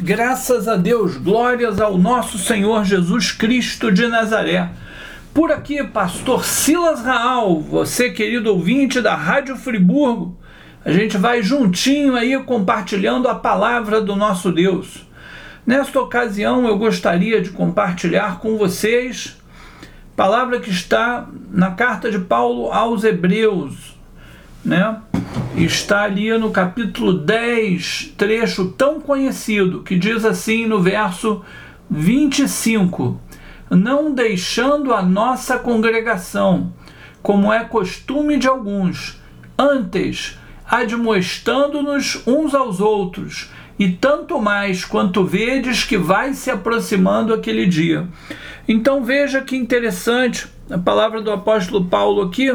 Graças a Deus, glórias ao nosso Senhor Jesus Cristo de Nazaré. Por aqui, pastor Silas Raal, você querido ouvinte da Rádio Friburgo, a gente vai juntinho aí compartilhando a palavra do nosso Deus. Nesta ocasião, eu gostaria de compartilhar com vocês palavra que está na carta de Paulo aos Hebreus, né? Está ali no capítulo 10, trecho tão conhecido, que diz assim no verso 25: Não deixando a nossa congregação, como é costume de alguns, antes admoestando-nos uns aos outros, e tanto mais quanto vedes que vai se aproximando aquele dia. Então veja que interessante a palavra do apóstolo Paulo aqui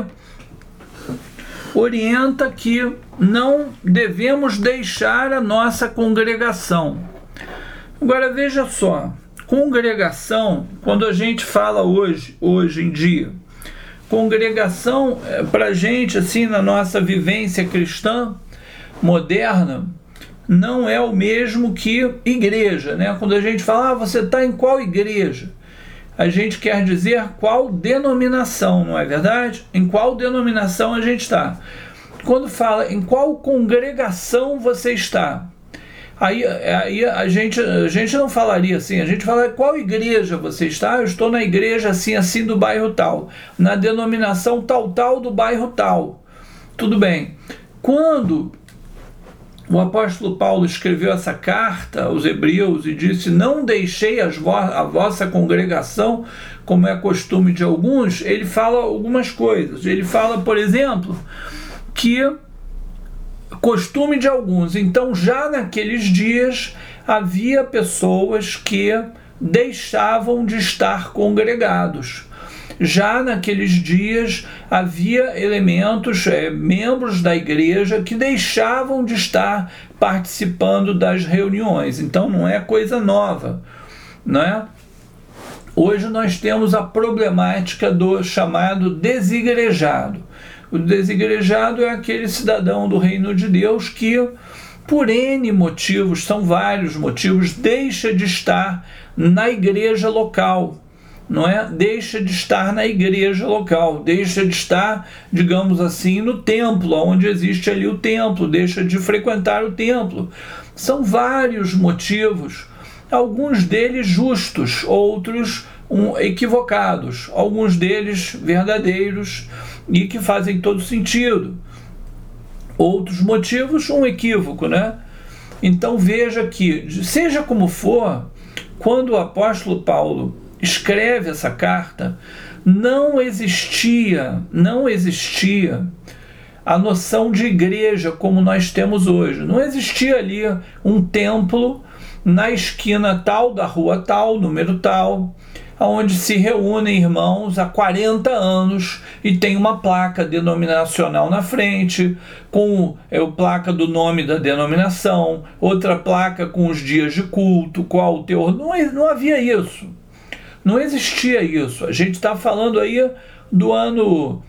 orienta que não devemos deixar a nossa congregação. Agora veja só, congregação, quando a gente fala hoje, hoje em dia, congregação é, para gente assim na nossa vivência cristã moderna não é o mesmo que igreja, né? Quando a gente fala, ah, você está em qual igreja? A gente quer dizer qual denominação, não é verdade? Em qual denominação a gente está. Quando fala em qual congregação você está, aí, aí a, gente, a gente não falaria assim, a gente fala qual igreja você está, eu estou na igreja assim, assim do bairro tal, na denominação tal, tal do bairro tal. Tudo bem. Quando o apóstolo Paulo escreveu essa carta aos Hebreus e disse: Não deixei vo a vossa congregação, como é costume de alguns. Ele fala algumas coisas. Ele fala, por exemplo, que costume de alguns. Então, já naqueles dias havia pessoas que deixavam de estar congregados já naqueles dias havia elementos, é, membros da igreja que deixavam de estar participando das reuniões. Então não é coisa nova, né? Hoje nós temos a problemática do chamado desigrejado. O desigrejado é aquele cidadão do reino de Deus que, por N motivos, são vários motivos, deixa de estar na igreja local não é? Deixa de estar na igreja local, deixa de estar, digamos assim, no templo, onde existe ali o templo, deixa de frequentar o templo. São vários motivos, alguns deles justos, outros um, equivocados, alguns deles verdadeiros e que fazem todo sentido. Outros motivos, um equívoco, né? Então veja que, seja como for, quando o apóstolo Paulo escreve essa carta, não existia, não existia a noção de igreja como nós temos hoje. Não existia ali um templo na esquina tal da rua tal, número tal, onde se reúnem irmãos há 40 anos e tem uma placa denominacional na frente, com é, a placa do nome da denominação, outra placa com os dias de culto, qual o teor. Não, não havia isso. Não existia isso. A gente está falando aí do ano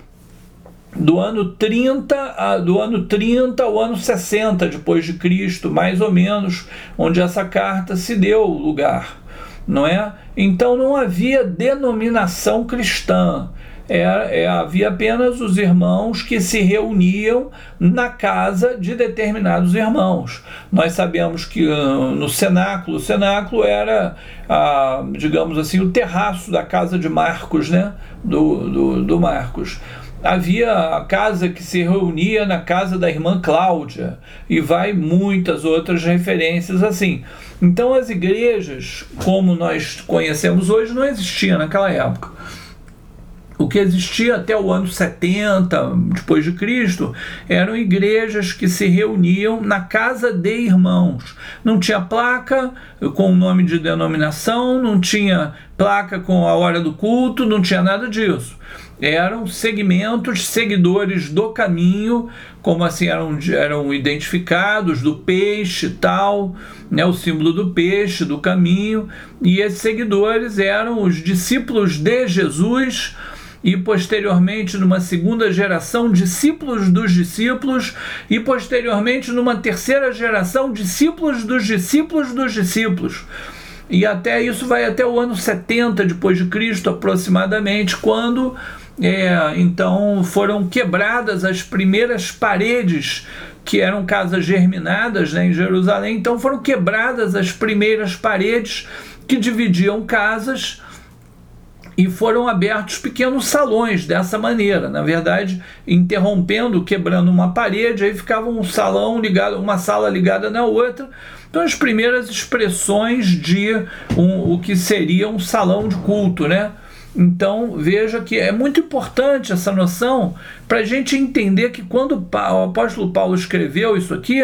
do ano 30 do ano 30 ao ano 60 depois de Cristo, mais ou menos, onde essa carta se deu lugar, não é? Então não havia denominação cristã é, é, havia apenas os irmãos que se reuniam na casa de determinados irmãos. Nós sabemos que uh, no cenáculo, o cenáculo era, ah, digamos assim, o terraço da casa de Marcos, né? do, do, do Marcos havia a casa que se reunia na casa da irmã Cláudia e vai muitas outras referências assim. Então as igrejas, como nós conhecemos hoje, não existiam naquela época o que existia até o ano 70 depois de Cristo eram igrejas que se reuniam na casa de irmãos. Não tinha placa com o nome de denominação, não tinha placa com a hora do culto, não tinha nada disso. Eram segmentos, seguidores do caminho, como assim eram, eram identificados, do peixe tal, né, o símbolo do peixe, do caminho, e esses seguidores eram os discípulos de Jesus e posteriormente numa segunda geração discípulos dos discípulos e posteriormente numa terceira geração discípulos dos discípulos dos discípulos. E até isso vai até o ano 70 depois de Cristo aproximadamente, quando é, então foram quebradas as primeiras paredes que eram casas germinadas né, em Jerusalém, então foram quebradas as primeiras paredes que dividiam casas e foram abertos pequenos salões dessa maneira, na verdade, interrompendo, quebrando uma parede, aí ficava um salão ligado, uma sala ligada na outra. Então as primeiras expressões de um, o que seria um salão de culto, né? Então veja que é muito importante essa noção para a gente entender que quando o apóstolo Paulo escreveu isso aqui,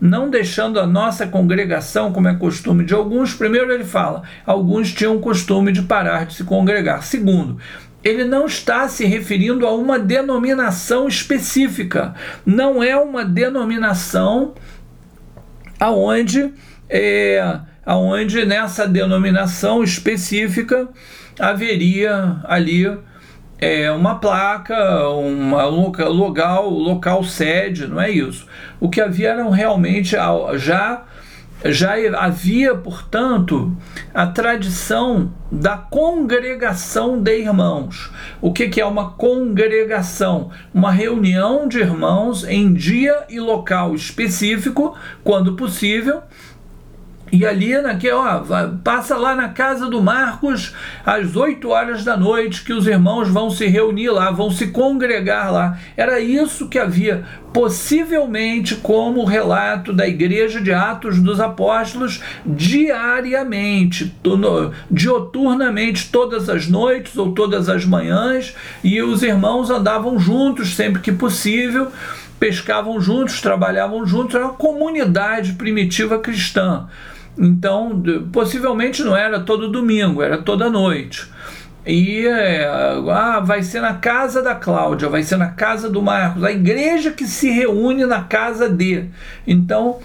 não deixando a nossa congregação, como é costume de alguns, primeiro ele fala, alguns tinham costume de parar de se congregar. Segundo, ele não está se referindo a uma denominação específica, não é uma denominação aonde é, aonde nessa denominação específica haveria ali é, uma placa, uma local, local, local sede, não é isso. O que havia eram realmente já já havia, portanto, a tradição da congregação de irmãos. O que, que é uma congregação? Uma reunião de irmãos em dia e local específico, quando possível, e ali, naquele, ó, passa lá na casa do Marcos às 8 horas da noite, que os irmãos vão se reunir lá, vão se congregar lá. Era isso que havia, possivelmente como relato da igreja de Atos dos Apóstolos, diariamente, dioturnamente, todas as noites ou todas as manhãs, e os irmãos andavam juntos sempre que possível pescavam juntos, trabalhavam juntos, era uma comunidade primitiva cristã. Então, possivelmente não era todo domingo, era toda noite. E é, ah, vai ser na casa da Cláudia, vai ser na casa do Marcos, a igreja que se reúne na casa de. Então,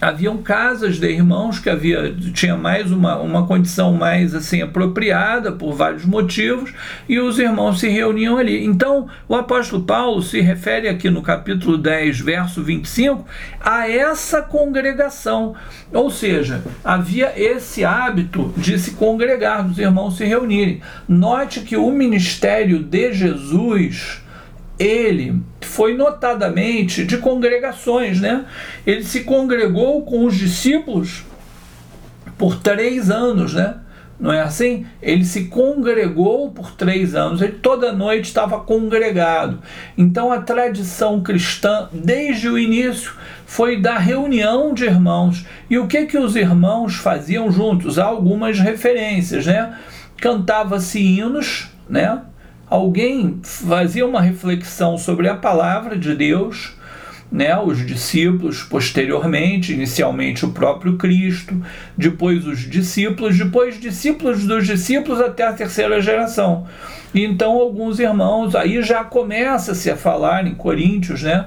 haviam casas de irmãos que havia tinha mais uma, uma condição mais assim apropriada por vários motivos e os irmãos se reuniam ali. Então, o apóstolo Paulo se refere aqui no capítulo 10, verso 25, a essa congregação. Ou seja, havia esse hábito de se congregar, dos irmãos se reunirem. Note que o ministério de Jesus ele foi notadamente de congregações, né? Ele se congregou com os discípulos por três anos, né? Não é assim? Ele se congregou por três anos, ele toda noite estava congregado. Então a tradição cristã, desde o início, foi da reunião de irmãos. E o que que os irmãos faziam juntos? Há algumas referências, né? Cantava-se hinos, né? Alguém fazia uma reflexão sobre a palavra de Deus, né, os discípulos, posteriormente, inicialmente o próprio Cristo, depois os discípulos, depois discípulos dos discípulos até a terceira geração. E então alguns irmãos, aí já começa-se a falar em Coríntios, né,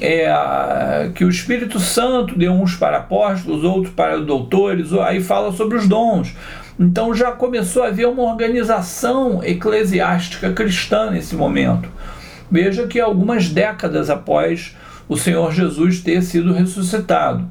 é, que o Espírito Santo deu uns para apóstolos, outros para doutores, aí fala sobre os dons. Então já começou a haver uma organização eclesiástica cristã nesse momento. Veja que algumas décadas após o Senhor Jesus ter sido ressuscitado,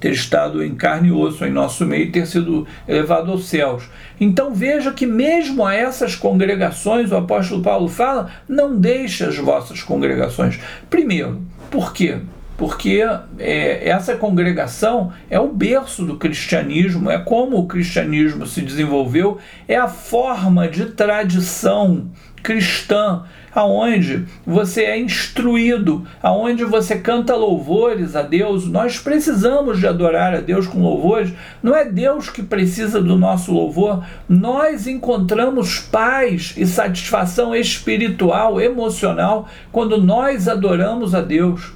ter estado em carne e osso em nosso meio e ter sido elevado aos céus. Então veja que mesmo a essas congregações, o apóstolo Paulo fala, não deixe as vossas congregações. Primeiro, por quê? Porque é, essa congregação é o berço do cristianismo, é como o cristianismo se desenvolveu, é a forma de tradição cristã, aonde você é instruído, aonde você canta louvores a Deus. Nós precisamos de adorar a Deus com louvores. Não é Deus que precisa do nosso louvor. Nós encontramos paz e satisfação espiritual, emocional quando nós adoramos a Deus.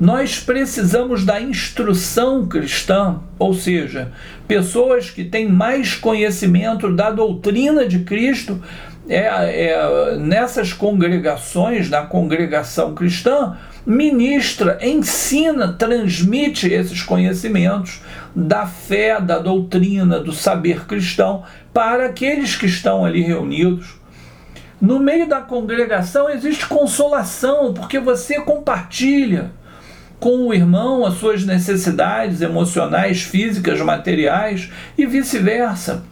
Nós precisamos da instrução cristã, ou seja, pessoas que têm mais conhecimento da doutrina de Cristo. É, é, nessas congregações, na congregação cristã, ministra, ensina, transmite esses conhecimentos da fé, da doutrina, do saber cristão para aqueles que estão ali reunidos. No meio da congregação existe consolação, porque você compartilha com o irmão as suas necessidades emocionais, físicas, materiais e vice-versa.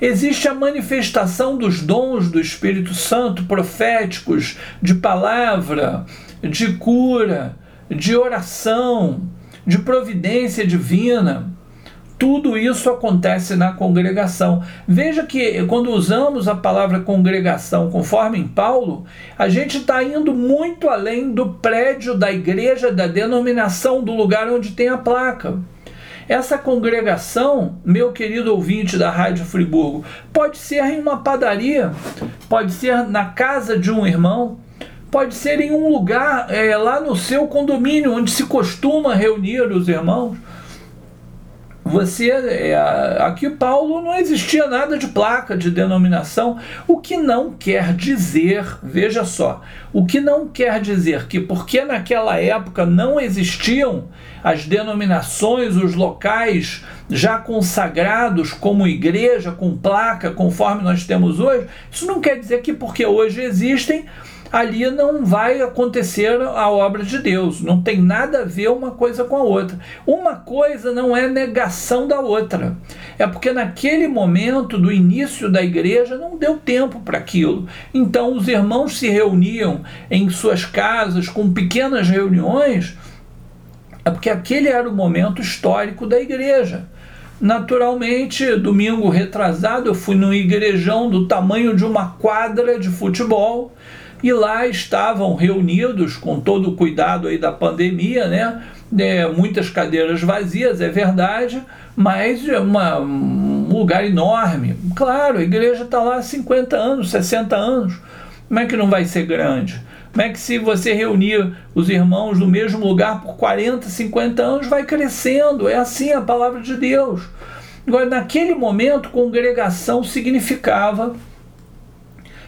Existe a manifestação dos dons do Espírito Santo, proféticos, de palavra, de cura, de oração, de providência divina. Tudo isso acontece na congregação. Veja que quando usamos a palavra congregação, conforme em Paulo, a gente está indo muito além do prédio da igreja, da denominação, do lugar onde tem a placa. Essa congregação, meu querido ouvinte da Rádio Friburgo, pode ser em uma padaria, pode ser na casa de um irmão, pode ser em um lugar é, lá no seu condomínio, onde se costuma reunir os irmãos você é, aqui Paulo não existia nada de placa de denominação, o que não quer dizer, veja só, o que não quer dizer que porque naquela época não existiam as denominações, os locais já consagrados como igreja com placa, conforme nós temos hoje, isso não quer dizer que porque hoje existem ali não vai acontecer a obra de Deus. Não tem nada a ver uma coisa com a outra. Uma coisa não é negação da outra. É porque naquele momento do início da igreja não deu tempo para aquilo. Então os irmãos se reuniam em suas casas com pequenas reuniões. É porque aquele era o momento histórico da igreja. Naturalmente, domingo retrasado, eu fui num igrejão do tamanho de uma quadra de futebol e lá estavam reunidos com todo o cuidado aí da pandemia, né? É, muitas cadeiras vazias, é verdade, mas é uma, um lugar enorme. Claro, a igreja está lá há 50 anos, 60 anos. Como é que não vai ser grande? Como é que se você reunir os irmãos no mesmo lugar por 40, 50 anos, vai crescendo? É assim a palavra de Deus. Agora, naquele momento, congregação significava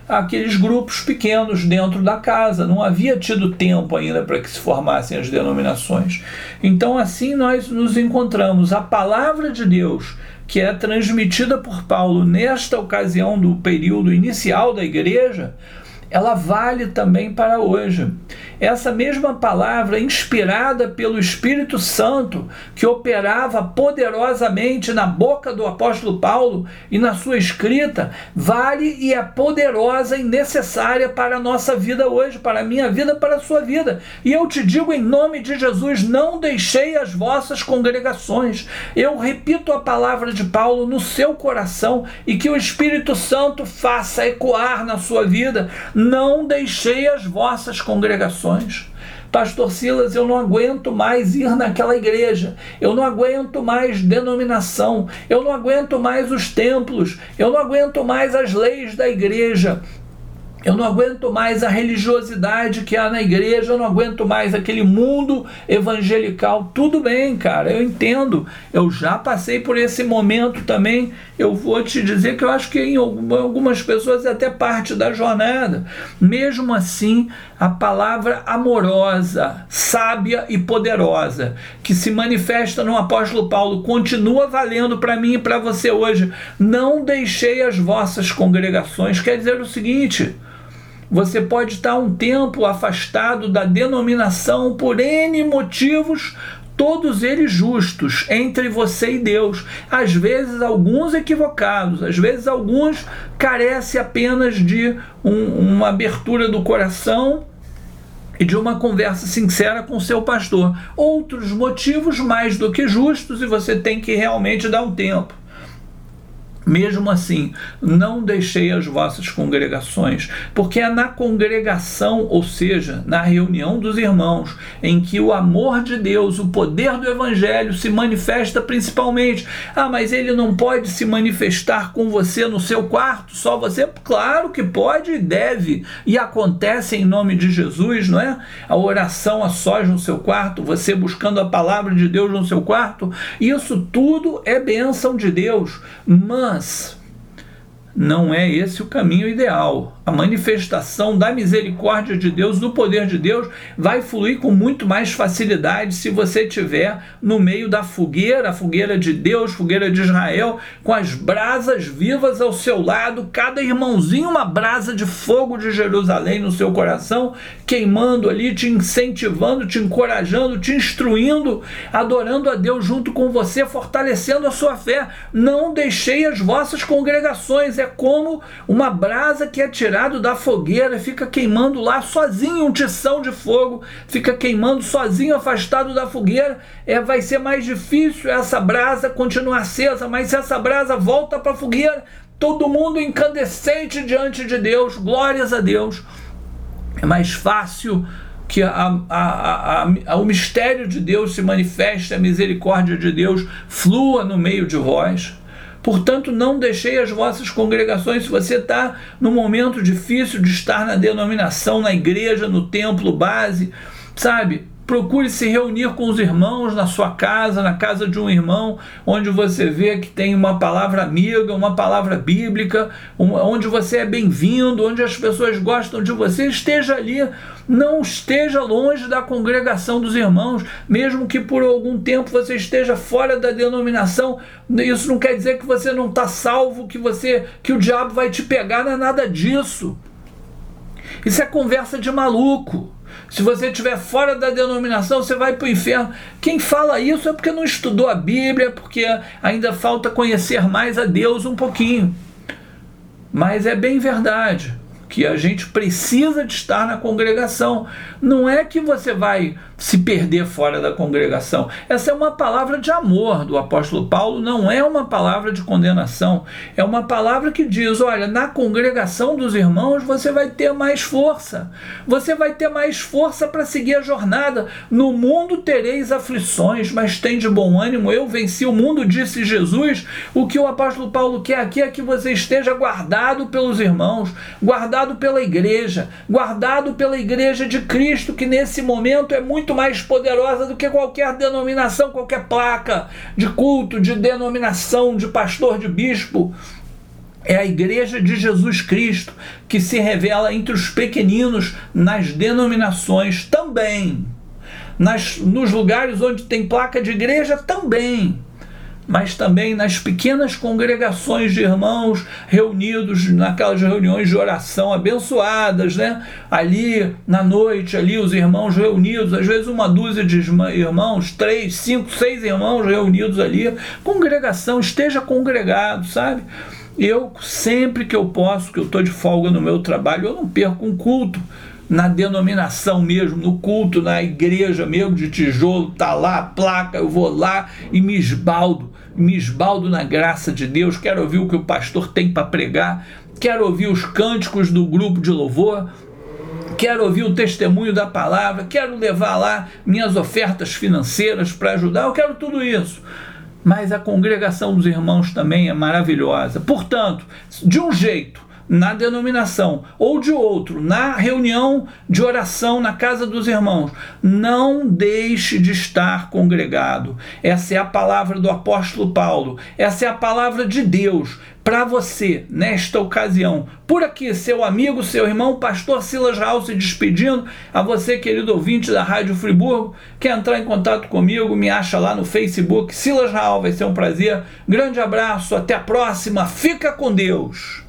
aqueles grupos pequenos dentro da casa. Não havia tido tempo ainda para que se formassem as denominações. Então, assim, nós nos encontramos. A palavra de Deus, que é transmitida por Paulo nesta ocasião do período inicial da igreja, ela vale também para hoje essa mesma palavra inspirada pelo Espírito Santo, que operava poderosamente na boca do apóstolo Paulo e na sua escrita, vale e é poderosa e necessária para a nossa vida hoje, para a minha vida, para a sua vida. E eu te digo em nome de Jesus: não deixei as vossas congregações. Eu repito a palavra de Paulo no seu coração e que o Espírito Santo faça ecoar na sua vida. Não deixei as vossas congregações. Pastor Silas, eu não aguento mais ir naquela igreja, eu não aguento mais denominação, eu não aguento mais os templos, eu não aguento mais as leis da igreja, eu não aguento mais a religiosidade que há na igreja, eu não aguento mais aquele mundo evangelical. Tudo bem, cara, eu entendo. Eu já passei por esse momento também. Eu vou te dizer que eu acho que em algumas pessoas é até parte da jornada. Mesmo assim, a palavra amorosa, sábia e poderosa, que se manifesta no apóstolo Paulo, continua valendo para mim e para você hoje. Não deixei as vossas congregações. Quer dizer o seguinte você pode estar um tempo afastado da denominação por N motivos, todos eles justos, entre você e Deus. Às vezes, alguns equivocados, às vezes, alguns carecem apenas de um, uma abertura do coração e de uma conversa sincera com seu pastor. Outros motivos mais do que justos e você tem que realmente dar um tempo. Mesmo assim, não deixei as vossas congregações, porque é na congregação, ou seja, na reunião dos irmãos, em que o amor de Deus, o poder do Evangelho se manifesta principalmente. Ah, mas ele não pode se manifestar com você no seu quarto, só você? Claro que pode e deve, e acontece em nome de Jesus, não é? A oração a sós no seu quarto, você buscando a palavra de Deus no seu quarto, isso tudo é bênção de Deus, mas mas não é esse o caminho ideal. A manifestação da misericórdia de Deus, do poder de Deus, vai fluir com muito mais facilidade se você tiver no meio da fogueira, a fogueira de Deus, fogueira de Israel, com as brasas vivas ao seu lado, cada irmãozinho uma brasa de fogo de Jerusalém no seu coração, queimando ali, te incentivando, te encorajando, te instruindo, adorando a Deus junto com você, fortalecendo a sua fé. Não deixei as vossas congregações, é como uma brasa que é tirada tirado da fogueira, fica queimando lá sozinho, um tição de fogo, fica queimando sozinho, afastado da fogueira, é, vai ser mais difícil essa brasa continuar acesa, mas se essa brasa volta para a fogueira, todo mundo incandescente diante de Deus, glórias a Deus. É mais fácil que a, a, a, o mistério de Deus se manifeste, a misericórdia de Deus flua no meio de vós. Portanto, não deixei as vossas congregações. Se você está num momento difícil de estar na denominação, na igreja, no templo base, sabe? Procure se reunir com os irmãos na sua casa, na casa de um irmão, onde você vê que tem uma palavra amiga, uma palavra bíblica, onde você é bem-vindo, onde as pessoas gostam de você. Esteja ali, não esteja longe da congregação dos irmãos, mesmo que por algum tempo você esteja fora da denominação. Isso não quer dizer que você não está salvo, que você, que o diabo vai te pegar, não é nada disso. Isso é conversa de maluco. Se você estiver fora da denominação, você vai para o inferno. Quem fala isso é porque não estudou a Bíblia, porque ainda falta conhecer mais a Deus um pouquinho. Mas é bem verdade que a gente precisa de estar na congregação. Não é que você vai se perder fora da congregação. Essa é uma palavra de amor do apóstolo Paulo, não é uma palavra de condenação. É uma palavra que diz: olha, na congregação dos irmãos você vai ter mais força. Você vai ter mais força para seguir a jornada. No mundo tereis aflições, mas tem de bom ânimo. Eu venci o mundo, disse Jesus. O que o apóstolo Paulo quer aqui é que você esteja guardado pelos irmãos, guardado pela igreja, guardado pela igreja de Cristo, que nesse momento é muito mais poderosa do que qualquer denominação, qualquer placa de culto, de denominação, de pastor, de bispo. É a igreja de Jesus Cristo que se revela entre os pequeninos nas denominações também. Nas, nos lugares onde tem placa de igreja também mas também nas pequenas congregações de irmãos reunidos naquelas reuniões de oração abençoadas, né? Ali na noite, ali os irmãos reunidos, às vezes uma dúzia de irmãos, três, cinco, seis irmãos reunidos ali, congregação, esteja congregado, sabe? Eu sempre que eu posso, que eu estou de folga no meu trabalho, eu não perco um culto na denominação mesmo, no culto, na igreja mesmo de tijolo, tá lá placa, eu vou lá e me esbaldo, me esbaldo na graça de Deus, quero ouvir o que o pastor tem para pregar, quero ouvir os cânticos do grupo de louvor, quero ouvir o testemunho da palavra, quero levar lá minhas ofertas financeiras para ajudar, eu quero tudo isso. Mas a congregação dos irmãos também é maravilhosa. Portanto, de um jeito, na denominação ou de outro, na reunião de oração na casa dos irmãos, não deixe de estar congregado. Essa é a palavra do apóstolo Paulo, essa é a palavra de Deus para você nesta ocasião. Por aqui, seu amigo, seu irmão, pastor Silas Raul se despedindo. A você, querido ouvinte da Rádio Friburgo, quer entrar em contato comigo, me acha lá no Facebook. Silas Raul, vai ser um prazer. Grande abraço, até a próxima. Fica com Deus.